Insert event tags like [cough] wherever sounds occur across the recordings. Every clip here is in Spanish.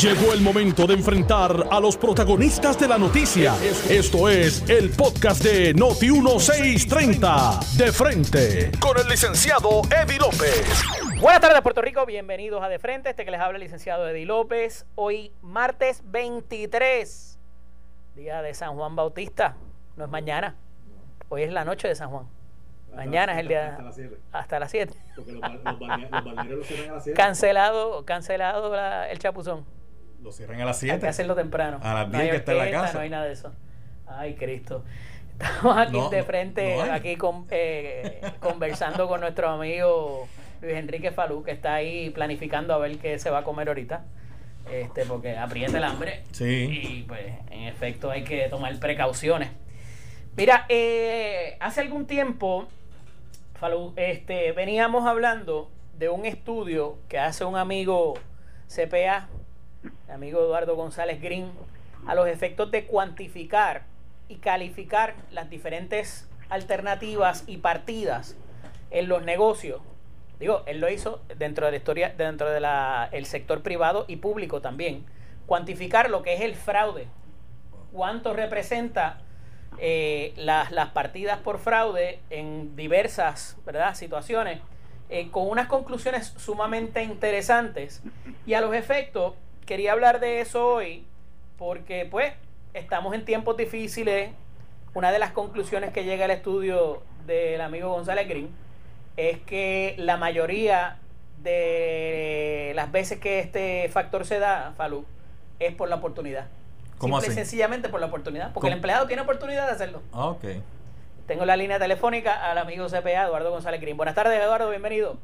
Llegó el momento de enfrentar a los protagonistas de la noticia. Esto es el podcast de Noti 1630. De frente con el licenciado Eddie López. Buenas tardes, Puerto Rico. Bienvenidos a De Frente. Este que les habla el licenciado Eddie López. Hoy, martes 23, día de San Juan Bautista. No es mañana. Hoy es la noche de San Juan. Mañana es el día. Hasta las 7. Hasta las 7. Porque los, los, balne- los balnearios los cierran a las 7. Cancelado, cancelado la- el chapuzón. Lo cierran a las Hay que 7. hacerlo temprano. A las No hay 10 que está en la casa. No hay nada de eso. Ay, Cristo. Estamos aquí No, de no, frente, no aquí con, eh, conversando con nuestro amigo Luis Enrique Falú, que está ahí planificando a ver qué se va a comer ahorita. Este, porque aprieta el hambre. Sí. Y pues, en efecto, hay que tomar precauciones. Mira, eh, hace algún tiempo, Este, veníamos hablando de un estudio que hace un amigo CPA, el amigo Eduardo González Green, a los efectos de cuantificar y calificar las diferentes alternativas y partidas en los negocios. Digo, él lo hizo dentro de la historia, dentro del el sector privado y público también. Cuantificar lo que es el fraude. Cuánto representa eh, las, las partidas por fraude en diversas situaciones, eh, con unas conclusiones sumamente interesantes. Y a los efectos, quería hablar de eso hoy, porque pues estamos en tiempos difíciles. Una de las conclusiones que llega al estudio del amigo González Green es que la mayoría de las veces que este factor se da, Falú, es por la oportunidad. ¿Cómo Simple y sencillamente por la oportunidad, porque el empleado tiene oportunidad de hacerlo. Ah, ok. Tengo la línea telefónica al amigo CPA, Eduardo González Green. Buenas tardes, Eduardo, bienvenido.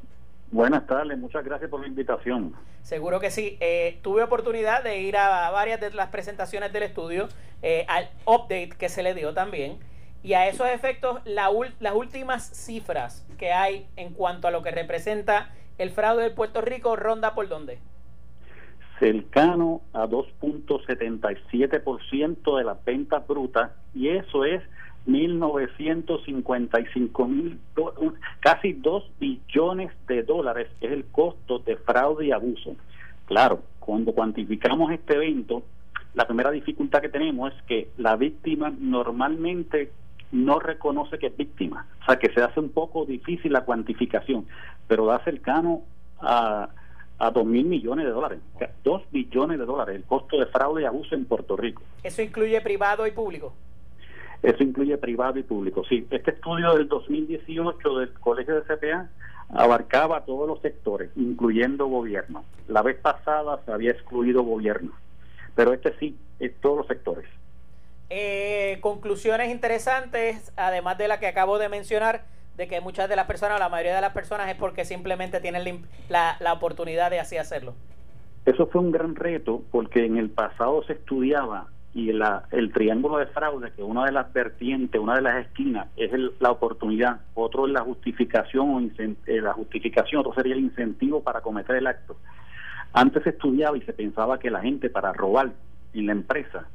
Buenas tardes, muchas gracias por la invitación. Seguro que sí. Eh, tuve oportunidad de ir a varias de las presentaciones del estudio, eh, al update que se le dio también. Y a esos efectos, la ul- las últimas cifras que hay en cuanto a lo que representa el fraude de Puerto Rico ronda por dónde. Cercano a 2.77% de las ventas brutas y eso es 1.955 mil, casi 2 billones de dólares es el costo de fraude y abuso. Claro, cuando cuantificamos este evento, la primera dificultad que tenemos es que la víctima normalmente no reconoce que es víctima, o sea que se hace un poco difícil la cuantificación, pero da cercano a, a 2 mil millones de dólares, o sea, 2 billones de dólares el costo de fraude y abuso en Puerto Rico. Eso incluye privado y público. Eso incluye privado y público. Sí, este estudio del 2018 del Colegio de CPA abarcaba todos los sectores, incluyendo gobierno. La vez pasada se había excluido gobierno, pero este sí, es todos los sectores. Eh, conclusiones interesantes, además de la que acabo de mencionar, de que muchas de las personas, o la mayoría de las personas, es porque simplemente tienen la la, oportunidad de así hacerlo. Eso fue un gran reto porque en el pasado se estudiaba y la, el triángulo de fraude, que una de las vertientes, una de las esquinas es la oportunidad, otro es la justificación, o eh, la justificación, otro sería el incentivo para cometer el acto. Antes se estudiaba y se pensaba que la gente para robar en la empresa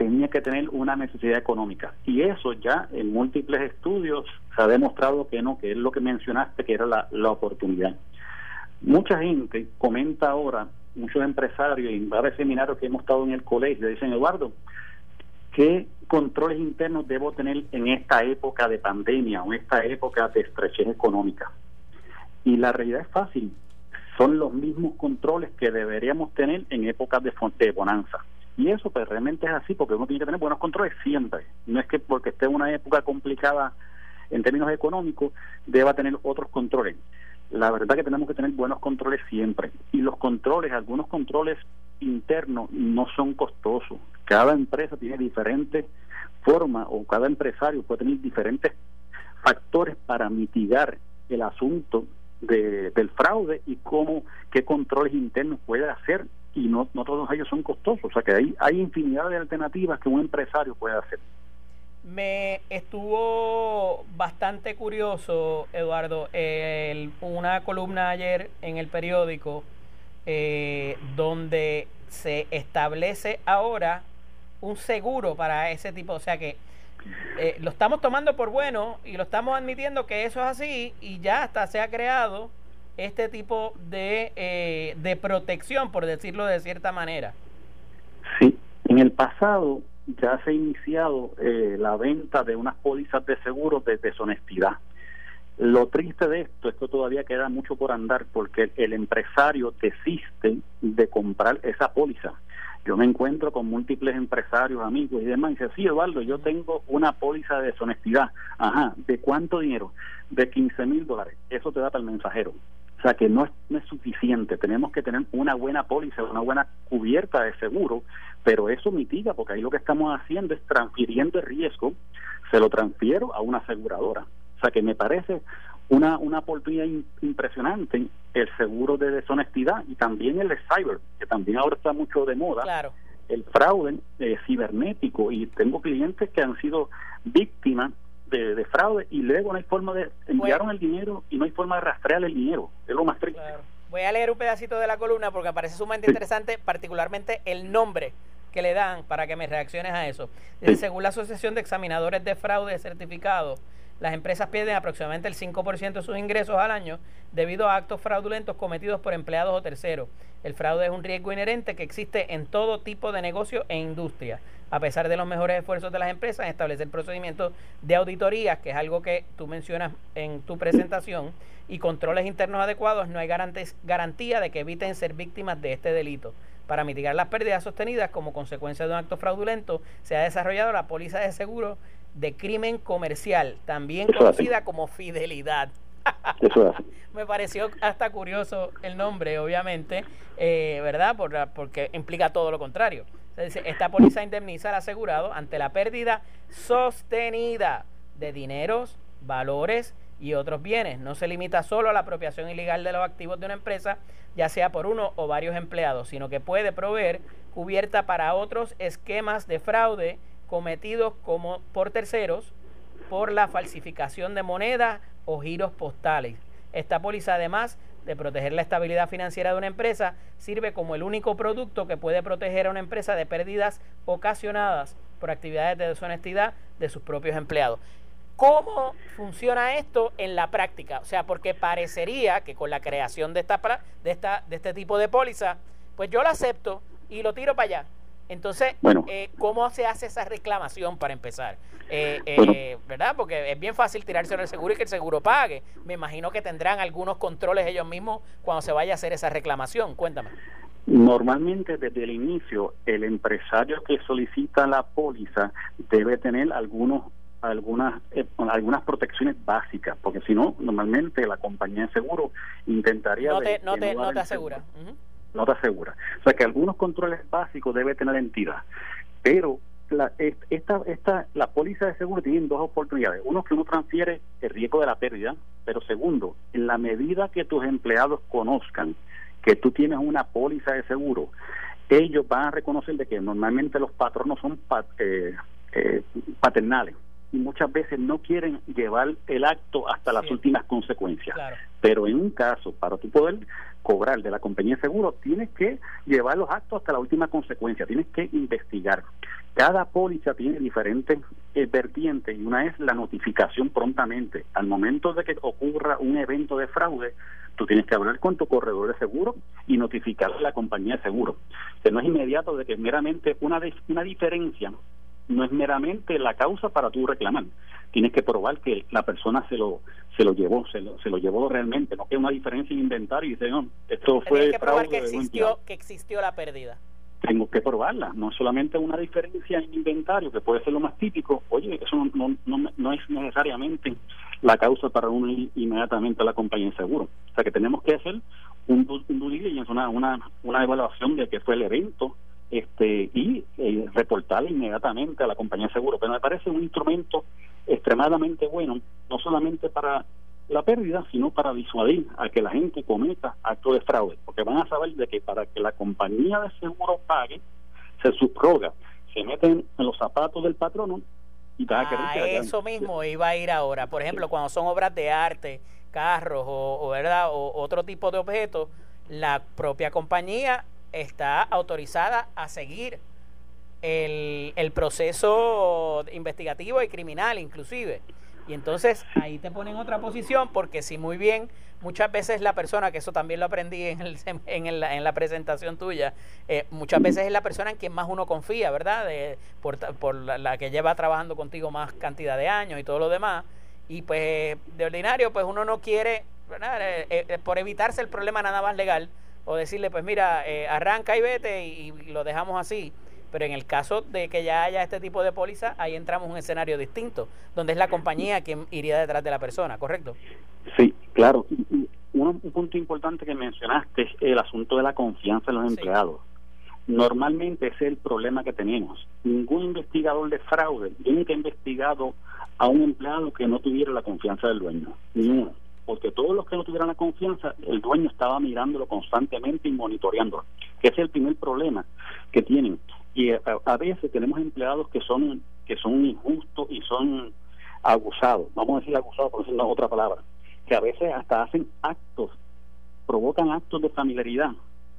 tenía que tener una necesidad económica. Y eso ya en múltiples estudios se ha demostrado que no, que es lo que mencionaste, que era la, la oportunidad. Mucha gente comenta ahora, muchos empresarios en varios seminarios que hemos estado en el colegio, dicen, Eduardo, ¿qué controles internos debo tener en esta época de pandemia o en esta época de estrechez económica? Y la realidad es fácil, son los mismos controles que deberíamos tener en épocas de, de bonanza. Y eso pues realmente es así, porque uno tiene que tener buenos controles siempre. No es que porque esté en una época complicada en términos económicos, deba tener otros controles. La verdad que tenemos que tener buenos controles siempre. Y los controles, algunos controles internos no son costosos. Cada empresa tiene diferentes formas o cada empresario puede tener diferentes factores para mitigar el asunto de, del fraude y cómo, qué controles internos puede hacer y no, no todos ellos son costosos. O sea que hay, hay infinidad de alternativas que un empresario puede hacer. Me estuvo bastante curioso, Eduardo, el- una columna ayer en el periódico eh, donde se establece ahora un seguro para ese tipo, o sea que eh, lo estamos tomando por bueno y lo estamos admitiendo que eso es así y ya hasta se ha creado este tipo de, eh, de protección, por decirlo de cierta manera? Sí, en el pasado ya se ha iniciado eh, la venta de unas pólizas de seguro de deshonestidad. Lo triste de esto es que todavía queda mucho por andar porque el empresario desiste de comprar esa póliza. Yo me encuentro con múltiples empresarios, amigos y demás, y dice, sí, Eduardo, yo tengo una póliza de deshonestidad. Ajá, ¿de cuánto dinero? De 15 mil dólares. Eso te da para el mensajero. O sea que no es, no es suficiente, tenemos que tener una buena póliza, una buena cubierta de seguro, pero eso mitiga, porque ahí lo que estamos haciendo es transfiriendo el riesgo, se lo transfiero a una aseguradora. O sea que me parece una, una oportunidad impresionante el seguro de deshonestidad y también el de cyber, que también ahora está mucho de moda. Claro. El fraude eh, cibernético y tengo clientes que han sido víctimas de, fraude y luego no hay forma de enviaron el dinero y no hay forma de rastrear el dinero. Es lo más triste. Voy a leer un pedacito de la columna porque parece sumamente interesante, particularmente el nombre que le dan para que me reacciones a eso. Según la Asociación de Examinadores de Fraude Certificado, las empresas pierden aproximadamente el 5% de sus ingresos al año debido a actos fraudulentos cometidos por empleados o terceros. El fraude es un riesgo inherente que existe en todo tipo de negocio e industria. A pesar de los mejores esfuerzos de las empresas en establecer procedimientos de auditoría, que es algo que tú mencionas en tu presentación, y controles internos adecuados, no hay garantía de que eviten ser víctimas de este delito. Para mitigar las pérdidas sostenidas como consecuencia de un acto fraudulento, se ha desarrollado la póliza de seguro de crimen comercial, también conocida como fidelidad. [laughs] Me pareció hasta curioso el nombre, obviamente, eh, ¿verdad? Por, porque implica todo lo contrario. Esta póliza indemniza al asegurado ante la pérdida sostenida de dineros, valores y otros bienes. No se limita solo a la apropiación ilegal de los activos de una empresa, ya sea por uno o varios empleados, sino que puede proveer cubierta para otros esquemas de fraude cometidos como por terceros por la falsificación de moneda o giros postales. Esta póliza, además de proteger la estabilidad financiera de una empresa, sirve como el único producto que puede proteger a una empresa de pérdidas ocasionadas por actividades de deshonestidad de sus propios empleados. ¿Cómo funciona esto en la práctica? O sea, porque parecería que con la creación de esta, de esta de este tipo de póliza, pues yo lo acepto y lo tiro para allá. Entonces, eh, ¿cómo se hace esa reclamación para empezar? Eh, eh, ¿Verdad? Porque es bien fácil tirarse en el seguro y que el seguro pague. Me imagino que tendrán algunos controles ellos mismos cuando se vaya a hacer esa reclamación. Cuéntame. Normalmente desde el inicio el empresario que solicita la póliza debe tener algunos algunas algunas protecciones básicas porque si no normalmente la compañía de seguro intentaría no te, no te, no te asegura no te asegura. O sea que algunos controles básicos debe tener entidad, pero la, esta, esta, la póliza de seguro tiene dos oportunidades. Uno, que uno transfiere el riesgo de la pérdida, pero segundo, en la medida que tus empleados conozcan que tú tienes una póliza de seguro, ellos van a reconocer de que normalmente los patronos son eh, eh, paternales y muchas veces no quieren llevar el acto hasta las últimas consecuencias. Pero en un caso, para tu poder cobrar de la compañía de seguro, tienes que llevar los actos hasta la última consecuencia, tienes que investigar. Cada póliza tiene diferentes eh, vertientes y una es la notificación prontamente. Al momento de que ocurra un evento de fraude, tú tienes que hablar con tu corredor de seguro y notificar a la compañía de seguro. Que no es inmediato de que meramente una, una diferencia no es meramente la causa para tú reclamar. Tienes que probar que la persona se lo se lo llevó, se lo, se lo llevó realmente, no que una diferencia en inventario y dice, no, esto fue Tienes que probar que existió, que existió la pérdida. Tengo que probarla, no solamente una diferencia en inventario, que puede ser lo más típico, oye, eso no, no, no es necesariamente la causa para uno ir inmediatamente a la compañía de seguro. O sea que tenemos que hacer un, un due diligence, una, una, una evaluación de qué fue el evento, este y eh, reportar inmediatamente a la compañía de seguro. Pero me parece un instrumento extremadamente bueno, no solamente para la pérdida, sino para disuadir a que la gente cometa actos de fraude, porque van a saber de que para que la compañía de seguro pague, se subroga, se meten en los zapatos del patrono y a ah, eso mismo iba a ir ahora. Por ejemplo, cuando son obras de arte, carros o, o, ¿verdad? o otro tipo de objetos, la propia compañía está autorizada a seguir el, el proceso investigativo y criminal inclusive. Y entonces ahí te ponen otra posición porque si muy bien, muchas veces la persona, que eso también lo aprendí en, el, en, el, en la presentación tuya, eh, muchas veces es la persona en quien más uno confía, ¿verdad? De, por, por la, que lleva trabajando contigo más cantidad de años y todo lo demás. Y pues de ordinario, pues uno no quiere, eh, eh, por evitarse el problema nada más legal, o decirle, pues mira, arranca y vete y lo dejamos así pero en el caso de que ya haya este tipo de póliza, ahí entramos en un escenario distinto, donde es la compañía quien iría detrás de la persona, ¿correcto? Sí, claro. Un, punto importante que mencionaste es el asunto de la confianza en los empleados. Normalmente ese es el problema que tenemos. Ningún investigador de fraude nunca ha investigado a un empleado que no tuviera la confianza del dueño. Ninguno. Porque todos los que no tuvieran la confianza, el dueño estaba mirándolo constantemente y monitoreándolo. Ese es el primer problema que tienen. Y a, veces tenemos empleados que son que son injustos y son abusados. Vamos a decir abusados por decir otra palabra. Que a veces hasta hacen actos provocan actos de familiaridad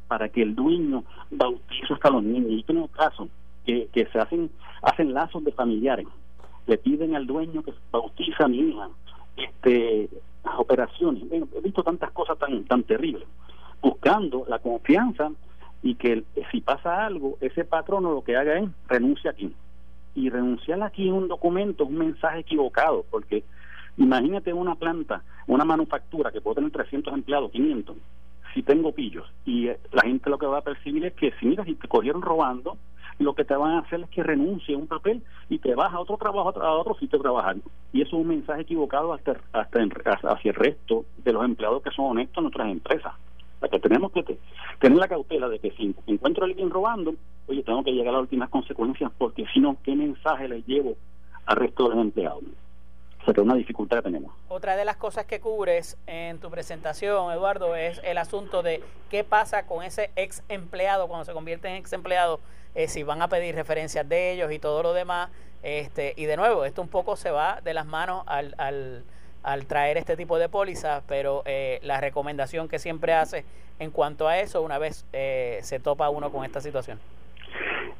para que el dueño bautice hasta los niños. Y tengo casos que, que se hacen hacen lazos de familiares. Le piden al dueño que bautiza a mi hija. Este operaciones he visto tantas cosas tan tan terribles buscando la confianza y que si pasa algo, ese patrono lo que haga es renuncia aquí. Y renunciar aquí en un documento un mensaje equivocado, porque imagínate una planta, una manufactura que puede tener 300 empleados, 500, si tengo pillos, y eh, la gente lo que va a percibir es que si mira, si te cogieron robando, lo que te van a hacer es que renuncie a un papel y te vas a otro trabajo, a otro sitio de trabajar. Y eso es un mensaje equivocado hasta, hasta hacia el resto de los empleados que son honestos en nuestras empresas que tenemos que tener la cautela de que si encuentro a alguien robando, oye, tengo que llegar a las últimas consecuencias porque si no, ¿qué mensaje le llevo al resto de los empleados? O sea, que es una dificultad que tenemos. Otra de las cosas que cubres en tu presentación, Eduardo, es el asunto de qué pasa con ese ex empleado cuando se convierte en ex empleado, eh, si van a pedir referencias de ellos y todo lo demás. Este, y de nuevo, esto un poco se va de las manos al, al al traer este tipo de pólizas, pero eh, la recomendación que siempre hace en cuanto a eso, una vez eh, se topa uno con esta situación.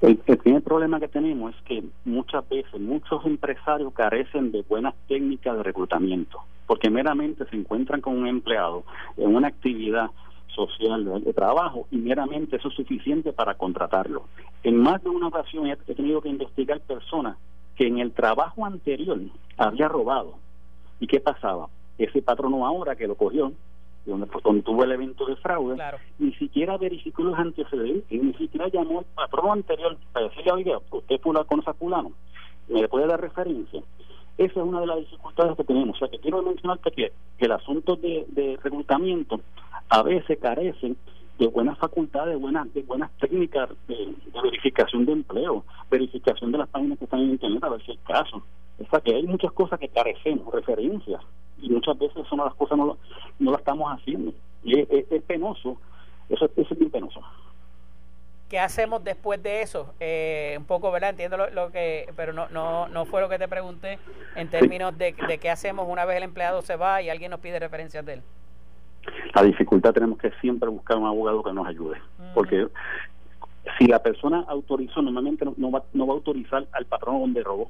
El, primer problema que tenemos es que muchas veces muchos empresarios carecen de buenas técnicas de reclutamiento, porque meramente se encuentran con un empleado en una actividad social de, trabajo y meramente eso es suficiente para contratarlo. En más de una ocasión he tenido que investigar personas que en el trabajo anterior había robado ¿Y qué pasaba? Ese patrono ahora que lo cogió, donde, donde tuvo el evento de fraude, ni siquiera verificó los antecedentes, ni siquiera llamó al patrono anterior para decirle, oiga, usted conoce a fulano, me puede dar referencia. Esa es una de las dificultades que tenemos. O sea, que quiero mencionarte que, que el asunto de, de reclutamiento a veces carecen de buenas facultades, de buenas, de buenas técnicas de, verificación de empleo, verificación de las páginas que están en Internet, a ver si es caso. O sea que hay muchas cosas que carecemos, referencias, y muchas veces son las cosas no, no las estamos haciendo. Y es, penoso, eso, es bien penoso. ¿Qué hacemos después de eso? Eh, un poco, ¿verdad? Entiendo lo, que, pero no, no, no fue lo que te pregunté en términos de, de qué hacemos una vez el empleado se va y alguien nos pide referencias de él. La dificultad tenemos que siempre buscar un abogado que nos ayude, porque si la persona autorizó, normalmente no, va, no va a autorizar al patrón donde robó.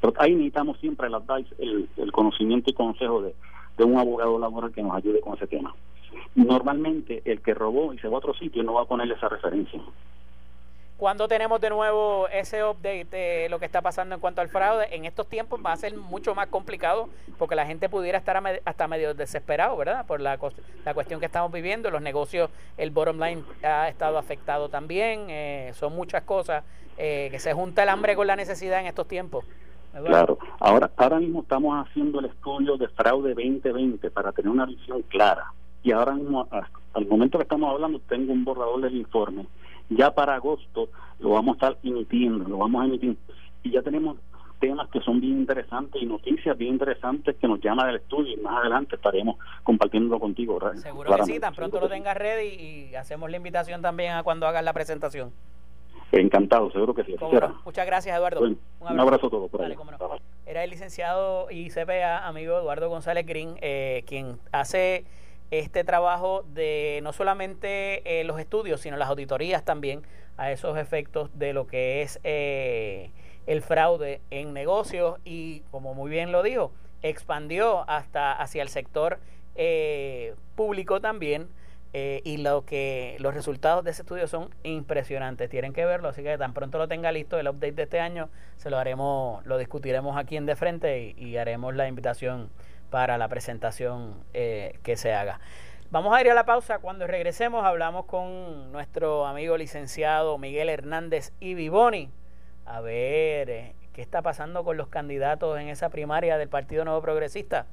Pero ahí necesitamos siempre el advice, el, conocimiento y consejo de, de un abogado laboral que nos ayude con ese tema. Normalmente el que robó y se va a otro sitio no va a ponerle esa referencia. Cuando tenemos de nuevo ese update lo que está pasando en cuanto al fraude? En estos tiempos va a ser mucho más complicado porque la gente pudiera estar hasta medio desesperado, ¿verdad? Por la, la cuestión que estamos viviendo. Los negocios, el bottom line ha estado afectado también. Eh, son muchas cosas eh, que se junta el hambre con la necesidad en estos tiempos. Claro, ahora, ahora mismo estamos haciendo el estudio de fraude 2020 para tener una visión clara. Y ahora mismo, al momento que estamos hablando, tengo un borrador del informe ya para agosto lo vamos a estar emitiendo, lo vamos a emitir. Y ya tenemos temas que son bien interesantes y noticias bien interesantes que nos llaman del estudio y más adelante estaremos compartiéndolo contigo. Seguro que sí, tan pronto lo tengas ready y hacemos la invitación también a cuando hagas la presentación. Encantado, seguro que sí. Muchas gracias, Eduardo. un, abrazo. a todos. Era el licenciado y CPA, amigo Eduardo González Green, eh, quien hace este trabajo de no solamente eh, los estudios, sino las auditorías también a esos efectos de lo que es eh, el fraude en negocios y, como muy bien lo dijo, expandió hasta hacia el sector eh, público también. Eh, y lo que los resultados de ese estudio son impresionantes. Tienen que verlo, así que tan pronto lo tenga listo el update de este año, se lo haremos, lo discutiremos aquí en de frente y, haremos la invitación para la presentación eh, que se haga. Vamos a ir a la pausa. Cuando regresemos hablamos con nuestro amigo licenciado Miguel Hernández y Vivoni a ver eh, qué está pasando con los candidatos en esa primaria del Partido Nuevo Progresista.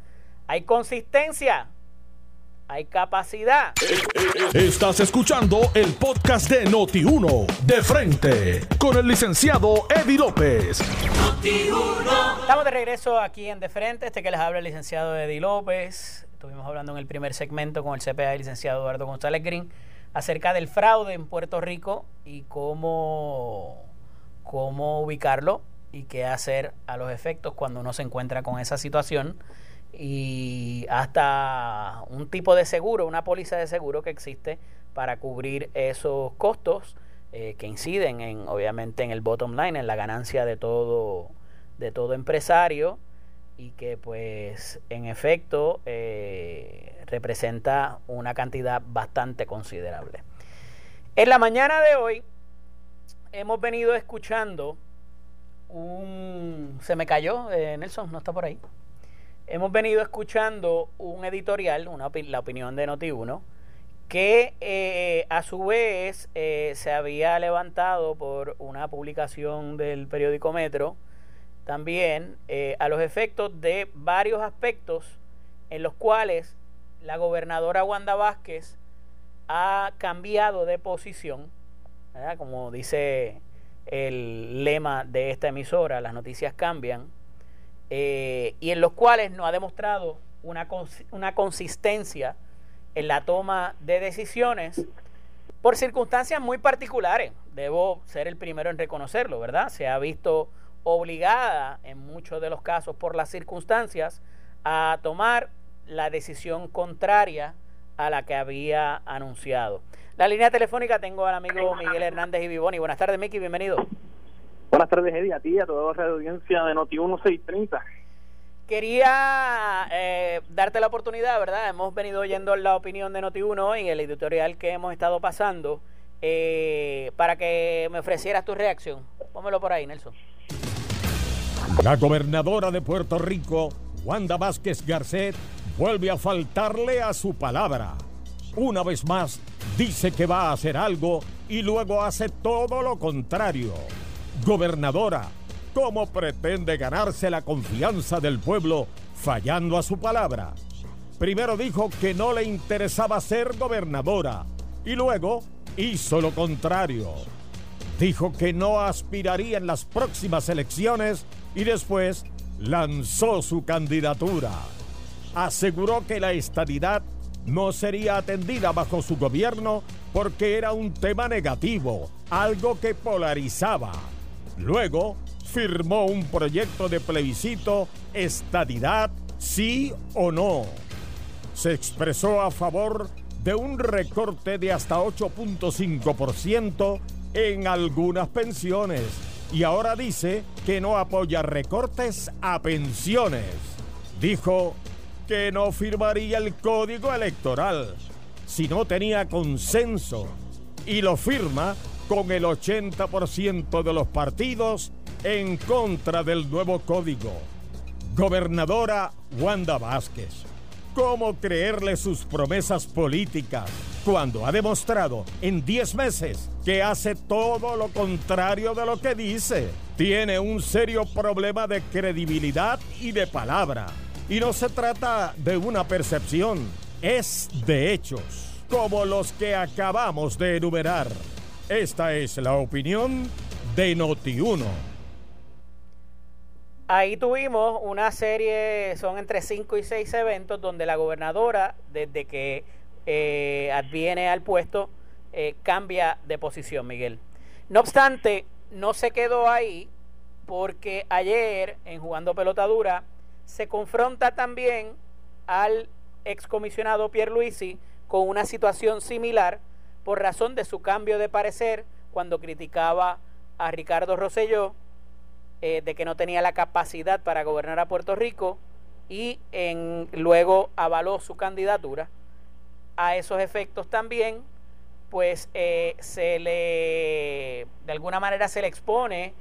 ¿Hay consistencia? ¿Hay capacidad? Estás escuchando el podcast de Noti1, de frente, con el licenciado Eddie López. Estamos de regreso aquí en De Frente, este que les habla el licenciado Eddie López. Estuvimos hablando en el primer segmento con el CPA, el licenciado Eduardo González Green, acerca del fraude en Puerto Rico y cómo cómo ubicarlo y qué hacer a los efectos cuando uno se encuentra con esa situación y hasta un tipo de seguro, una póliza de seguro que existe para cubrir esos costos eh, que inciden en obviamente en el bottom line, en la ganancia de todo de todo empresario y que pues en efecto eh, representa una cantidad bastante considerable. En la mañana de hoy hemos venido escuchando un... Se me cayó, eh, Nelson, no está por ahí. Hemos venido escuchando un editorial, una la opinión de Noti1, que eh, a su vez eh, se había levantado por una publicación del periódico Metro, también a los efectos de varios aspectos en los cuales la gobernadora Wanda Vázquez ha cambiado de posición como dice el lema de esta emisora, las noticias cambian, eh, y en los cuales no ha demostrado una, una consistencia en la toma de decisiones por circunstancias muy particulares. Debo ser el primero en reconocerlo, ¿verdad? Se ha visto obligada en muchos de los casos por las circunstancias a tomar la decisión contraria a la que había anunciado. La línea telefónica tengo al amigo Miguel Hernández y Vivoni. Buenas tardes, Miki, bienvenido. Buenas tardes, Eddie, a ti y a toda la audiencia de Noti 1630. Quería eh, darte la oportunidad, ¿verdad? Hemos venido oyendo la opinión de Noti1 en el editorial que hemos estado pasando eh, para que me ofrecieras tu reacción. Pónmelo por ahí, Nelson. La gobernadora de Puerto Rico, Wanda Vázquez Garcet, vuelve a faltarle a su palabra. Una vez más, dice que va a hacer algo y luego hace todo lo contrario. Gobernadora, ¿cómo pretende ganarse la confianza del pueblo fallando a su palabra? Primero dijo que no le interesaba ser gobernadora y luego hizo lo contrario. Dijo que no aspiraría en las próximas elecciones y después lanzó su candidatura aseguró que la estadidad no sería atendida bajo su gobierno porque era un tema negativo, algo que polarizaba. Luego firmó un proyecto de plebiscito estadidad sí o no. Se expresó a favor de un recorte de hasta 8.5% en algunas pensiones y ahora dice que no apoya recortes a pensiones. Dijo que no firmaría el código electoral si no tenía consenso y lo firma con el 80% de los partidos en contra del nuevo código. Gobernadora Wanda Vázquez, ¿cómo creerle sus promesas políticas cuando ha demostrado en 10 meses que hace todo lo contrario de lo que dice? Tiene un serio problema de credibilidad y de palabra y no se trata de una percepción, es de hechos, como los que acabamos de enumerar. Esta es la opinión de Noti1. Ahí tuvimos una serie, son entre 5 y 6 eventos donde la gobernadora, desde que eh, adviene al puesto, eh, cambia de posición, Miguel. No obstante, no se quedó ahí porque ayer, en jugando pelotadura, se confronta también al excomisionado Luisi con una situación similar por razón de su cambio de parecer cuando criticaba a Ricardo Rosselló eh, de que no tenía la capacidad para gobernar a Puerto Rico y en, luego avaló su candidatura. A esos efectos también, pues eh, se le, de alguna manera se le expone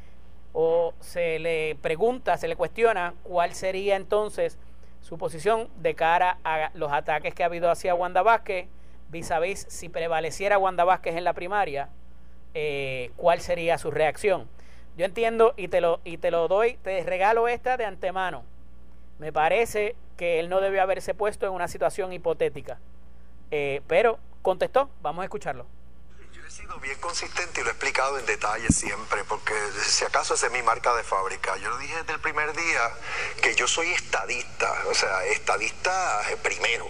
o se le pregunta, se le cuestiona cuál sería entonces su posición de cara a los ataques que ha habido hacia Wanda Vázquez, vis a vis si prevaleciera Wanda Vázquez en la primaria, eh, cuál sería su reacción. Yo entiendo y te lo, y te lo doy, te regalo esta de antemano. Me parece que él no debió haberse puesto en una situación hipotética. Eh, pero contestó, vamos a escucharlo. Yo he sido bien consistente y lo he explicado en detalle siempre, porque si acaso esa es mi marca de fábrica. Yo lo dije desde el primer día que yo soy estadista, o sea, estadista primero.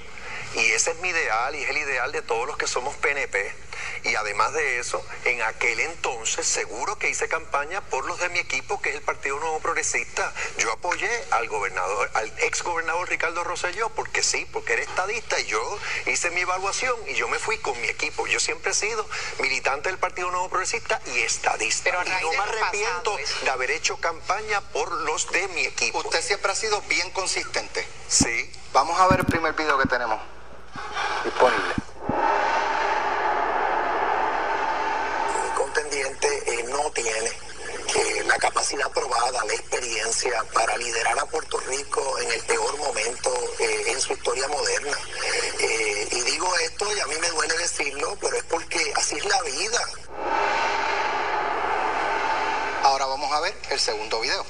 Y ese es mi ideal y es el ideal de todos los que somos PNP y además de eso, en aquel entonces seguro que hice campaña por los de mi equipo, que es el Partido Nuevo Progresista. Yo apoyé al gobernador, al ex gobernador Ricardo Rosselló, porque sí, porque era estadista y yo hice mi evaluación y yo me fui con mi equipo. Yo siempre he sido militante del Partido Nuevo Progresista y estadista. y no me arrepiento de haber hecho campaña por los de mi equipo. Usted siempre ha sido bien consistente. Sí. Vamos a ver el primer video que tenemos disponible. Eh, no tiene eh, la capacidad probada, la experiencia para liderar a Puerto Rico en el peor momento eh, en su historia moderna. y digo esto y a mí me duele decirlo, pero es porque así es la vida. Ahora vamos a ver el segundo video.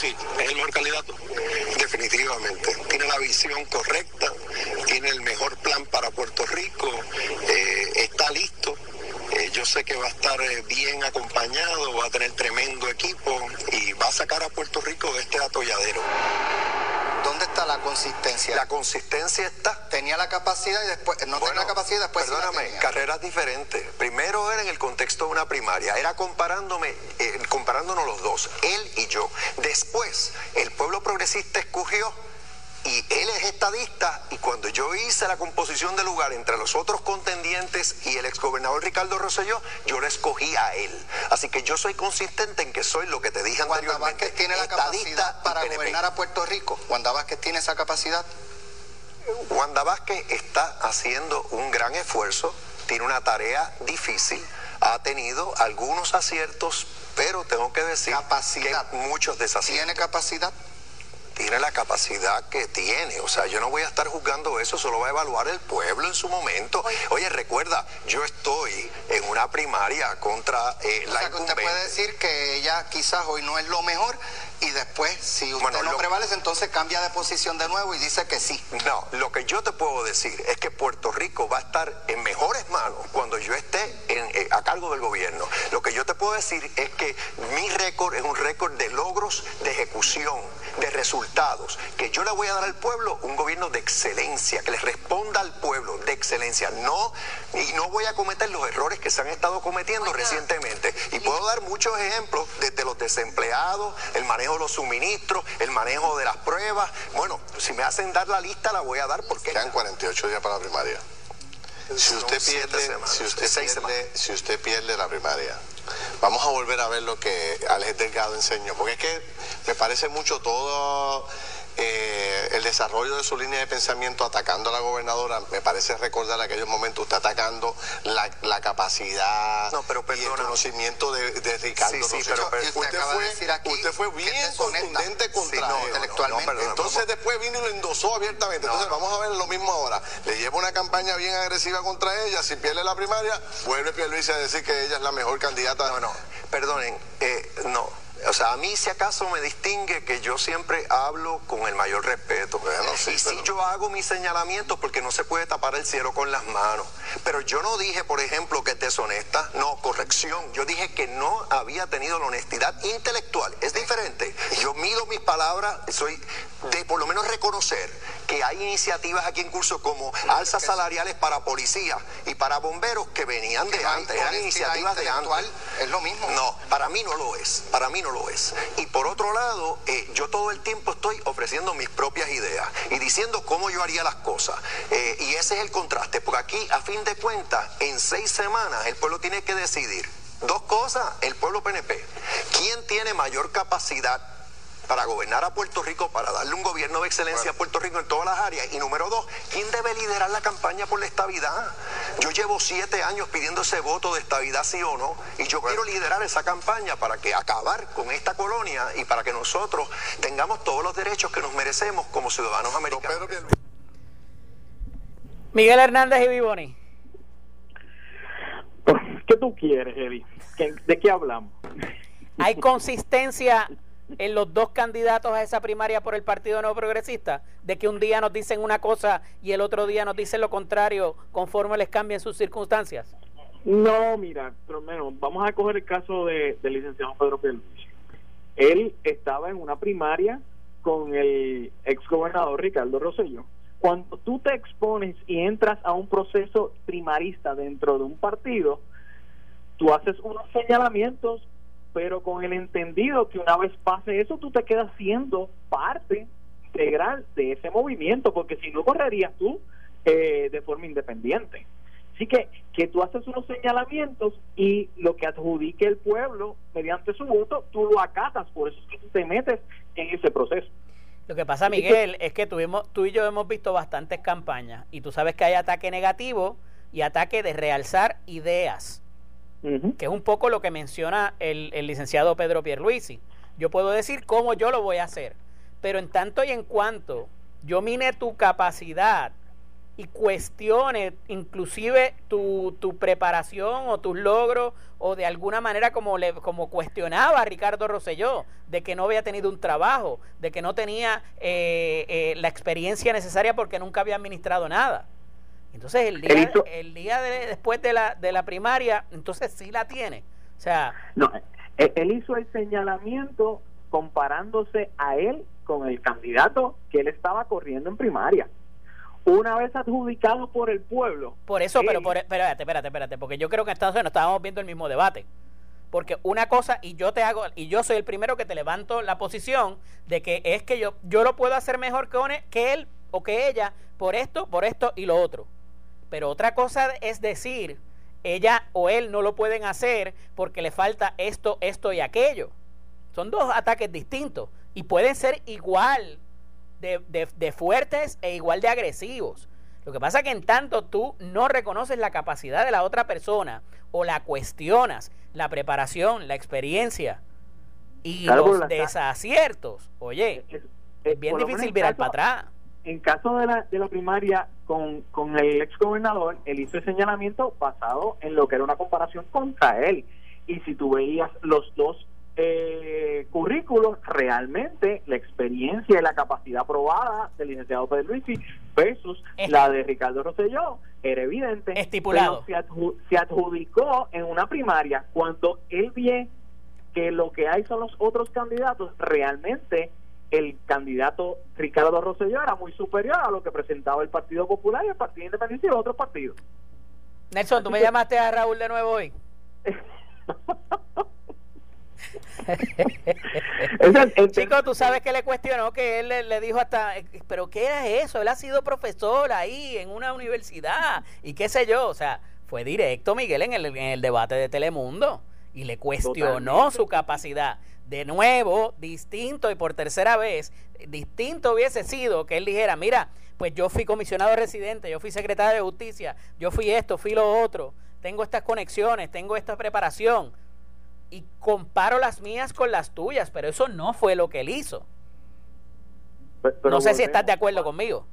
Sí, es el mejor candidato. Definitivamente. Tiene la visión correcta, tiene el mejor plan para Puerto Rico, eh, está listo. Eh, yo sé que va a estar eh, bien acompañado, va a tener tremendo equipo y va a sacar a Puerto Rico de este atolladero. ¿Dónde está la consistencia? La consistencia está. Tenía la capacidad y después no tenía la capacidad y después Perdóname, carreras diferentes. Primero era en el contexto de una primaria, era comparándome, eh, comparándonos los dos, él y yo. Después, el pueblo progresista escogió y él es estadista y cuando yo hice la composición del lugar entre los otros contendientes y el exgobernador Ricardo Rosselló, yo le escogí a él. Así que yo soy consistente en que soy lo que te dije Wanda anteriormente. Vázquez tiene la capacidad para gobernar a Puerto Rico. Wanda Vázquez tiene esa capacidad. Wanda Vázquez está haciendo un gran esfuerzo, tiene una tarea difícil, ha tenido algunos aciertos, pero tengo que decir capacidad. que muchos desaciertos. ¿Tiene capacidad? Tiene la capacidad que tiene. O sea, yo no voy a estar juzgando eso, solo va a evaluar el pueblo en su momento. Oye, recuerda, yo estoy en una primaria contra eh, o la sea, que usted puede decir que ella quizás hoy no es lo mejor y después, si usted Bueno, no lo- prevalece, entonces cambia de posición de nuevo y dice que sí. No, lo que yo te puedo decir es que Puerto Rico va a estar en mejores manos cuando yo esté en, eh, a cargo del gobierno. Lo que yo te puedo decir es que mi récord es un récord de logros, de ejecución, de resultados, que yo le voy a dar al pueblo un gobierno de excelencia, que le responda al pueblo de excelencia. No, y no voy a cometer los errores que se han estado cometiendo recientemente. Y puedo dar muchos ejemplos desde los desempleados, el manejo de los suministros, el manejo de las pruebas. Bueno, si me hacen dar la lista, la voy a dar porque Quedan 48 días para la primaria. Si usted pierde, si usted pierde, si usted pierde la primaria, vamos a volver a ver lo que Alex Delgado enseñó, porque es que me parece mucho todo eh, el desarrollo de su línea de pensamiento atacando a la gobernadora, me parece recordar aquellos momentos usted atacando la, la capacidad No, pero y el conocimiento de, de Ricardo Sí, sí, pero- pero usted usted, de fue, decir aquí usted fue bien contundente contra Sí, no, él. intelectualmente. perdona, Entonces después vino y lo endosó abiertamente. Entonces vamos a ver lo mismo ahora. Le lleva una campaña bien agresiva contra ella. Si pierde la primaria, vuelve Pierluisi a decir que ella es la mejor candidata. No, no, perdonen, eh, no. O sea, a mí si acaso me distingue que yo siempre hablo con el mayor respeto. Bueno, sí, y pero- yo hago mis señalamientos porque no se puede tapar el cielo con las manos. Pero yo no dije, por ejemplo, que es deshonesta. No, corrección. Yo dije que no había tenido la honestidad intelectual. Es diferente. Yo mido mis palabras, soy de por lo menos reconocer que hay iniciativas aquí en curso como alzas salariales para policías y para bomberos que venían de antes. Eran iniciativas de antes. es lo mismo. No, para mí no lo es, para mí no lo es. Y por otro lado, eh, yo todo el tiempo estoy ofreciendo mis propias ideas y diciendo cómo yo haría las cosas. Eh, y ese es el contraste, porque aquí, a fin de cuentas, en seis semanas el pueblo tiene que decidir Dos cosas, el pueblo PNP. ¿Quién tiene mayor capacidad para gobernar a Puerto Rico, para darle un gobierno de excelencia a Puerto Rico en todas las áreas? Y número dos, ¿quién debe liderar la campaña por la estabilidad? Yo llevo siete años pidiendo ese voto de estabilidad, sí o no, y yo quiero liderar esa campaña para que acabar con esta colonia y para que nosotros tengamos todos los derechos que nos merecemos como ciudadanos americanos. Miguel Hernández y Vivoni. ¿Qué tú quieres, Eddie? ¿De qué hablamos? ¿Hay consistencia en los dos candidatos a esa primaria por el Partido Nuevo Progresista? De que un día nos dicen una cosa y el otro día nos dicen lo contrario conforme les cambien sus circunstancias. No, mira, pero menos, vamos a coger el caso de, del licenciado Pedro Pierluisi. Él estaba en una primaria con el ex gobernador Ricardo Rosselló. Cuando tú te expones y entras a un proceso primarista dentro de un partido, tú haces unos señalamientos, pero con el entendido que una vez pase eso, tú te quedas siendo parte integral de ese movimiento, porque si no correrías tú eh, de forma independiente. Así que, que tú haces unos señalamientos y lo que adjudique el pueblo mediante su voto, tú lo acatas, por eso es que tú te metes en ese proceso. Lo que pasa, Miguel, es que tuvimos, tú y yo hemos visto bastantes campañas y tú sabes que hay ataque negativo y ataque de realzar ideas que es un poco lo que menciona el, el licenciado Pedro Pierluisi. Yo puedo decir cómo yo lo voy a hacer, pero en tanto y en cuanto yo mine tu capacidad y cuestione inclusive tu, tu, preparación o tus logros o de alguna manera como le como cuestionaba a Ricardo Rosselló de que no había tenido un trabajo de que no tenía eh, eh, la experiencia necesaria porque nunca había administrado nada entonces el día, el día de, después de la, de la primaria, entonces sí la tiene. O sea... No, él hizo el señalamiento comparándose a él con el candidato que él estaba corriendo en primaria. Una vez adjudicado por el pueblo. Por eso, pero por, espérate, espérate, espérate, porque yo creo que en Estados Unidos estábamos viendo el mismo debate. Porque una cosa, y yo te hago, y yo soy el primero que te levanto la posición de que es que yo, yo lo puedo hacer mejor que, que él o que ella por esto, por esto y lo otro. Pero otra cosa es decir, ella o él no lo pueden hacer porque le falta esto, esto y aquello. Son dos ataques distintos y pueden ser igual de, fuertes e igual de agresivos. Lo que pasa es que en tanto tú no reconoces la capacidad de la otra persona o la cuestionas, la preparación, la experiencia y los desaciertos, oye, es, bien difícil virar para atrás en caso de la, de la primaria con, con el ex gobernador, él hizo el señalamiento basado en lo que era una comparación contra él. Y si tú veías los dos eh, currículos, realmente la experiencia y la capacidad probada del licenciado Pedro Luisi versus la de Ricardo Rosselló era evidente. Estipulado. se, se adjudicó en una primaria cuando él ve que lo que hay son los otros candidatos realmente el candidato Ricardo Rosselló era muy superior a lo que presentaba el Partido Popular y el Partido Independiente y los otros partidos. Nelson, ¿tú me llamaste a Raúl de nuevo hoy? [laughs] Chico, tú sabes que le cuestionó que él le, dijo hasta, pero ¿qué era eso? Él ha sido profesor ahí en una universidad y qué sé yo. O sea, fue directo Miguel en el, en el debate de Telemundo y le cuestionó su capacidad de nuevo, distinto y por tercera vez, distinto hubiese sido que él dijera, mira, pues yo fui comisionado residente, yo fui secretario de justicia, yo fui esto, fui lo otro, tengo estas conexiones, tengo esta preparación y comparo las mías con las tuyas, pero eso no fue lo que él hizo. no sé si estás de acuerdo conmigo.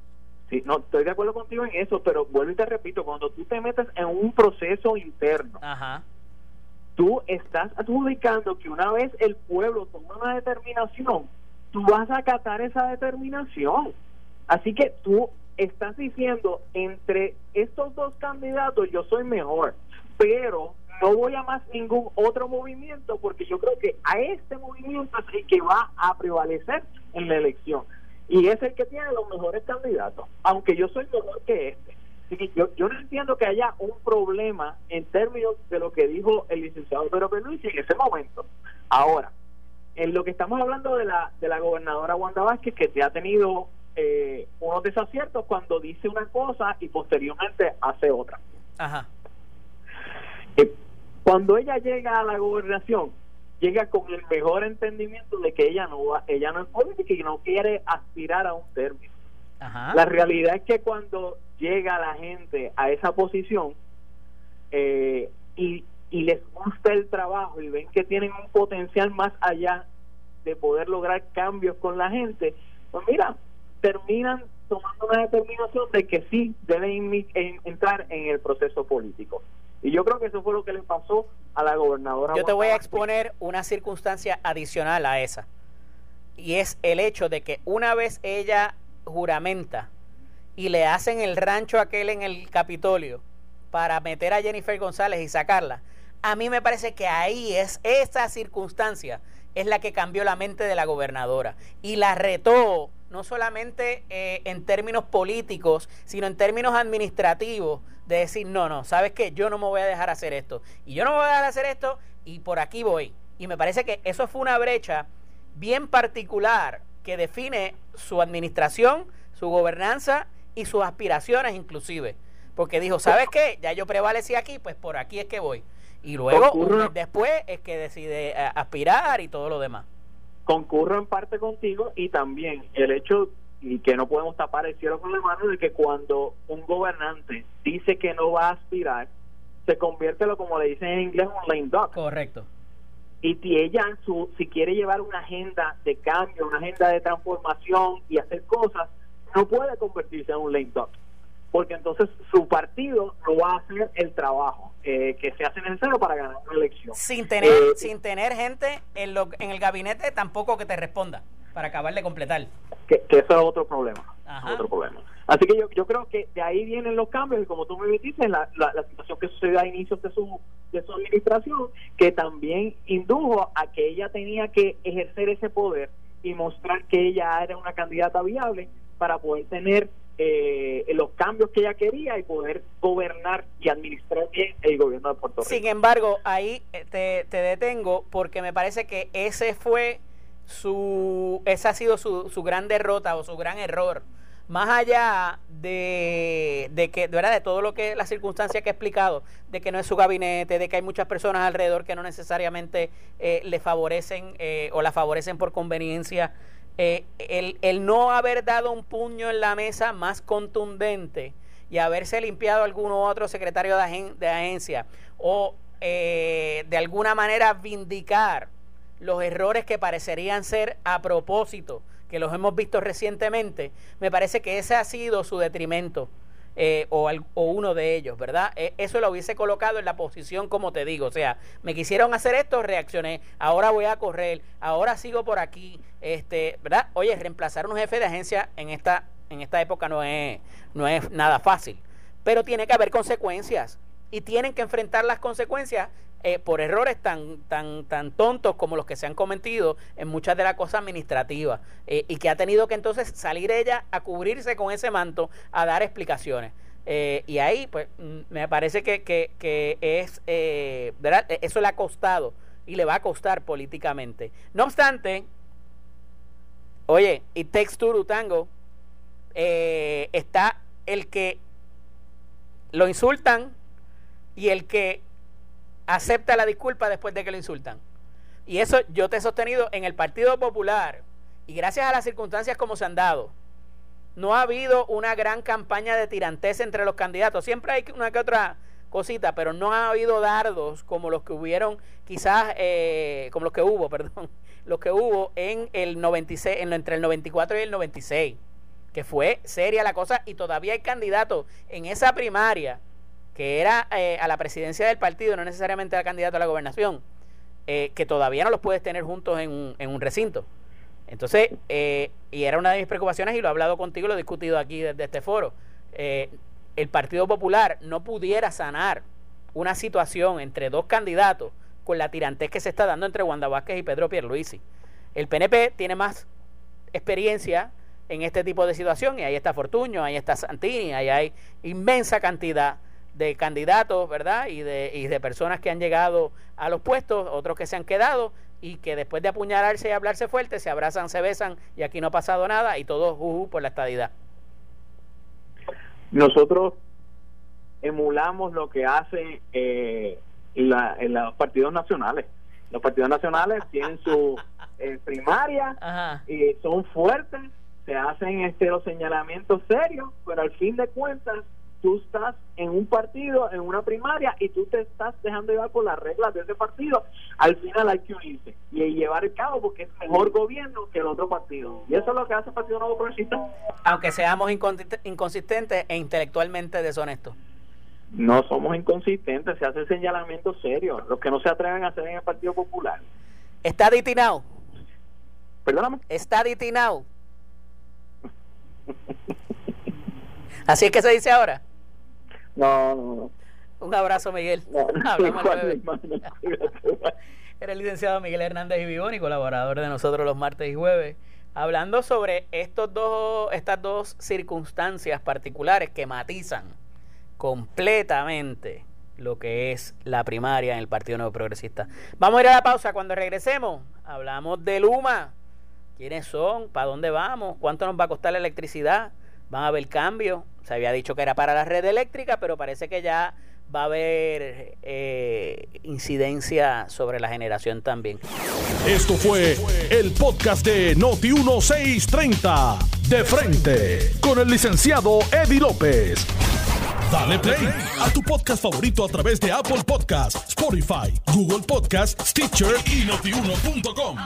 Sí, no, estoy de acuerdo contigo en eso, pero vuelvo y te repito, cuando tú te metes en un proceso interno, Ajá tú estás adjudicando que una vez el pueblo toma una determinación, tú vas a acatar esa determinación. Así que tú estás diciendo, entre estos dos candidatos yo soy mejor, pero no voy a más ningún otro movimiento porque yo creo que a este movimiento es el que va a prevalecer en la elección. Y es el que tiene los mejores candidatos, aunque yo soy mejor que este yo, yo no entiendo que haya un problema en términos de lo que dijo el licenciado Pedro Pierluisi en ese momento. Ahora, en lo que estamos hablando de la, de la gobernadora Wanda Vázquez, que se ha tenido eh, unos desaciertos cuando dice una cosa y posteriormente hace otra. Ajá. Eh, Cuando ella llega a la gobernación, llega con el mejor entendimiento de que ella no va, ella no es política y no quiere aspirar a un término. La realidad es que cuando llega la gente a esa posición eh, y, y les gusta el trabajo y ven que tienen un potencial más allá de poder lograr cambios con la gente, pues mira, terminan tomando una determinación de que sí deben entrar en el proceso político. Y yo creo que eso fue lo que le pasó a la gobernadora. Yo te voy a exponer una circunstancia adicional a esa. Y es el hecho de que una vez ella juramenta y le hacen el rancho aquel en el Capitolio para meter a Jennifer González y sacarla, a mí me parece que ahí es esa circunstancia es la que cambió la mente de la gobernadora y la retó no solamente eh, en términos políticos, sino en términos administrativos, de decir, no, no, ¿sabes qué? Yo no me voy a dejar hacer esto. Y yo no me voy a dejar hacer esto y por aquí voy. Y me parece que eso fue una brecha bien particular que define su administración, su gobernanza y sus aspiraciones inclusive. Porque dijo, ¿sabes qué? Ya yo prevalecí aquí, pues por aquí es que voy. Y luego, después, es que decide eh, aspirar y todo lo demás. Concurro en parte contigo y también el hecho, y que no podemos tapar el cielo con la mano, de que cuando un gobernante dice que no va a aspirar, se convierte, lo como le dicen en inglés, un lame duck. Correcto. Y si ella, su, si quiere llevar una agenda de cambio, una agenda de transformación y hacer cosas, no puede convertirse en un lame duck porque entonces su partido no va a hacer el trabajo eh, que se hace necesario para ganar una elección. Sin tener, eh, sin tener gente en, lo, en el gabinete tampoco que te responda para acabar de completar. Que, eso es otro problema. Otro problema. Así que yo, yo creo que de ahí vienen los cambios y como tú me dijiste, la, la, la situación que sucedió a inicios de su, de su administración, que también indujo a que ella tenía que ejercer ese poder y mostrar que ella era una candidata viable para poder tener eh, los cambios que ella quería y poder gobernar y administrar bien el gobierno de Puerto Rico. Sin embargo, ahí eh, te, te detengo porque me parece que ese fue su, esa ha sido su, su gran derrota o su gran error. Más allá de, de que, de verdad, de todo lo que, las circunstancias que he explicado, de que no es su gabinete, de que hay muchas personas alrededor que no necesariamente eh, le favorecen eh, o la favorecen por conveniencia eh, el, el, no haber dado un puño en la mesa más contundente y haberse limpiado alguno otro secretario de, de agencia o de alguna manera vindicar los errores que parecerían ser a propósito, que los hemos visto recientemente, me parece que ese ha sido su detrimento. Eh, o, uno de ellos, ¿verdad? Eh, eso lo hubiese colocado en la posición como te digo, o sea, me quisieron hacer esto, reaccioné, ahora voy a correr, ahora sigo por aquí, este, ¿verdad? Oye, reemplazar un jefe de agencia en esta, en esta época no es, no es nada fácil, pero tiene que haber consecuencias y tienen que enfrentar las consecuencias eh, por errores tan, tan, tan tontos como los que se han cometido en muchas de las cosas administrativas eh, y que ha tenido que entonces salir ella a cubrirse con ese manto a dar explicaciones. Eh, y ahí, pues, mm, me parece que, que, que es, ¿verdad? E, eso le ha costado y le va a costar políticamente. No obstante, oye, y Texturu Tango, está el que lo insultan y el que acepta la disculpa después de que lo insultan. Y eso yo te he sostenido en el Partido Popular y gracias a las circunstancias como se han dado, no ha habido una gran campaña de tirantez entre los candidatos. Siempre hay una que otra cosita, pero no ha habido dardos como los que hubieron, quizás, eh, como los que hubo, [laughs] perdón, los que hubo en el 96, en, entre el 94 y el 96, que fue seria la cosa y todavía hay candidatos en esa primaria que era eh, a la presidencia del partido, no necesariamente al candidato a la gobernación, eh, que todavía no los puedes tener juntos en un, en un recinto. Entonces, eh, y era una de mis preocupaciones y lo he hablado contigo, lo he discutido aquí desde este foro, el Partido Popular no pudiera sanar una situación entre dos candidatos con la tirantez que se está dando entre Wanda Vázquez y Pedro Pierluisi. El PNP tiene más experiencia en este tipo de situación y ahí está Fortuño, ahí está Santini, ahí hay inmensa cantidad de candidatos, ¿verdad? Y de, y de personas que han llegado a los puestos, otros que se han quedado y que después de apuñalarse y hablarse fuerte se abrazan, se besan y aquí no ha pasado nada y todos uh, por la estadidad. Nosotros emulamos lo que hace eh, la, en los partidos nacionales. Los partidos nacionales [laughs] tienen su eh, primaria y son fuertes, se hacen este, los señalamientos serios, pero al fin de cuentas tú estás en un partido, en una primaria, y tú te estás dejando llevar por las reglas de ese partido, al final hay que unirse y llevar el cabo porque es mejor gobierno que el otro partido. Y eso es lo que hace el Partido Nuevo Progresista. Aunque seamos inconsistentes e intelectualmente deshonestos. No somos inconsistentes, se hace señalamiento serio, los que no se atreven a hacer en el Partido Popular. ¿Está ditinado? Perdóname. ¿Está ditinado? [laughs] ¿Así es que se dice ahora? No, no, no. Un abrazo, Miguel. Era el licenciado Miguel Hernández y Vivoni, colaborador de nosotros los martes y jueves, hablando sobre estos dos, estas dos circunstancias particulares que matizan completamente lo que es la primaria en el Partido Nuevo Progresista. Vamos a ir a la pausa. Cuando regresemos, hablamos de Luma. ¿Quiénes son? ¿Para dónde vamos? ¿Cuánto nos va a costar la electricidad? ¿Van a haber cambios? Se había dicho que era para la red eléctrica, pero parece que ya va a haber eh, incidencia sobre la generación también. Esto fue el podcast de Noti 1630 de frente con el licenciado Eddie López. Dale play a tu podcast favorito a través de Apple Podcasts, Spotify, Google Podcasts, Stitcher y notiuno.com.